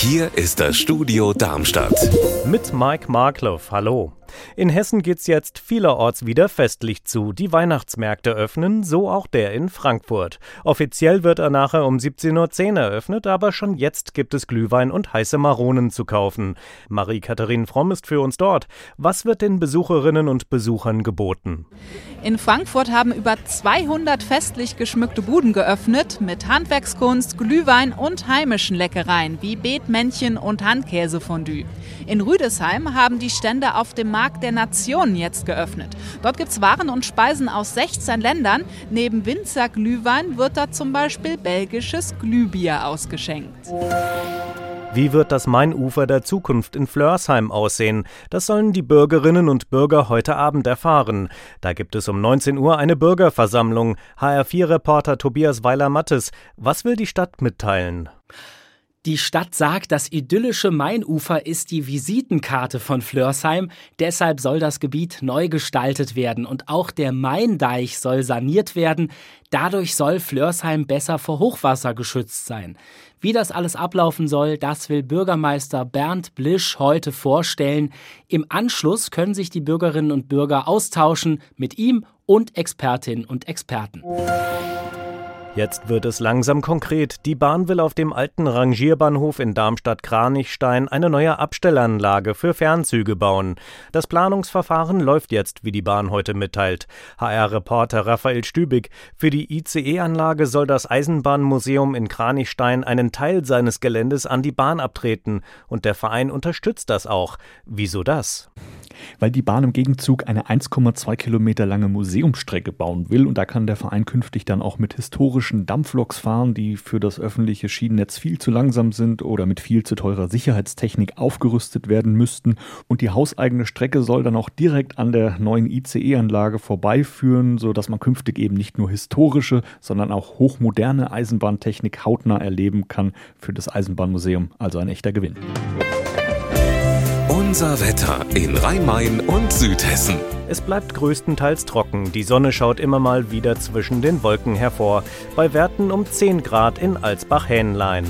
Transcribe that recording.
Hier ist das Studio Darmstadt. Mit Mike Markloff. Hallo. In Hessen geht's jetzt vielerorts wieder festlich zu. Die Weihnachtsmärkte öffnen, so auch der in Frankfurt. Offiziell wird er nachher um 17.10 Uhr eröffnet, aber schon jetzt gibt es Glühwein und heiße Maronen zu kaufen. Marie-Katharin Fromm ist für uns dort. Was wird den Besucherinnen und Besuchern geboten? In Frankfurt haben über 200 festlich geschmückte Buden geöffnet mit Handwerkskunst, Glühwein und heimischen Leckereien wie Beetmännchen und Handkäsefondue. In Rüdesheim haben die Stände auf dem Markt der Nationen jetzt geöffnet. Dort gibt es Waren und Speisen aus 16 Ländern. Neben Winzer Glühwein wird da zum Beispiel belgisches Glühbier ausgeschenkt. Wie wird das Mainufer der Zukunft in Flörsheim aussehen? Das sollen die Bürgerinnen und Bürger heute Abend erfahren. Da gibt es um 19 Uhr eine Bürgerversammlung. HR4-Reporter Tobias Weiler-Mattes. Was will die Stadt mitteilen? Die Stadt sagt, das idyllische Mainufer ist die Visitenkarte von Flörsheim. Deshalb soll das Gebiet neu gestaltet werden und auch der Maindeich soll saniert werden. Dadurch soll Flörsheim besser vor Hochwasser geschützt sein. Wie das alles ablaufen soll, das will Bürgermeister Bernd Blisch heute vorstellen. Im Anschluss können sich die Bürgerinnen und Bürger austauschen mit ihm und Expertinnen und Experten. Jetzt wird es langsam konkret. Die Bahn will auf dem alten Rangierbahnhof in Darmstadt-Kranichstein eine neue Abstellanlage für Fernzüge bauen. Das Planungsverfahren läuft jetzt, wie die Bahn heute mitteilt. HR-Reporter Raphael Stübig. Für die ICE-Anlage soll das Eisenbahnmuseum in Kranichstein einen Teil seines Geländes an die Bahn abtreten. Und der Verein unterstützt das auch. Wieso das? Weil die Bahn im Gegenzug eine 1,2 Kilometer lange Museumsstrecke bauen will. Und da kann der Verein künftig dann auch mit historischen Dampfloks fahren, die für das öffentliche Schienennetz viel zu langsam sind oder mit viel zu teurer Sicherheitstechnik aufgerüstet werden müssten. Und die hauseigene Strecke soll dann auch direkt an der neuen ICE-Anlage vorbeiführen, sodass man künftig eben nicht nur historische, sondern auch hochmoderne Eisenbahntechnik hautnah erleben kann für das Eisenbahnmuseum. Also ein echter Gewinn. Unser Wetter in Rhein-Main und Südhessen. Es bleibt größtenteils trocken. Die Sonne schaut immer mal wieder zwischen den Wolken hervor. Bei Werten um 10 Grad in Alsbach-Hähnlein.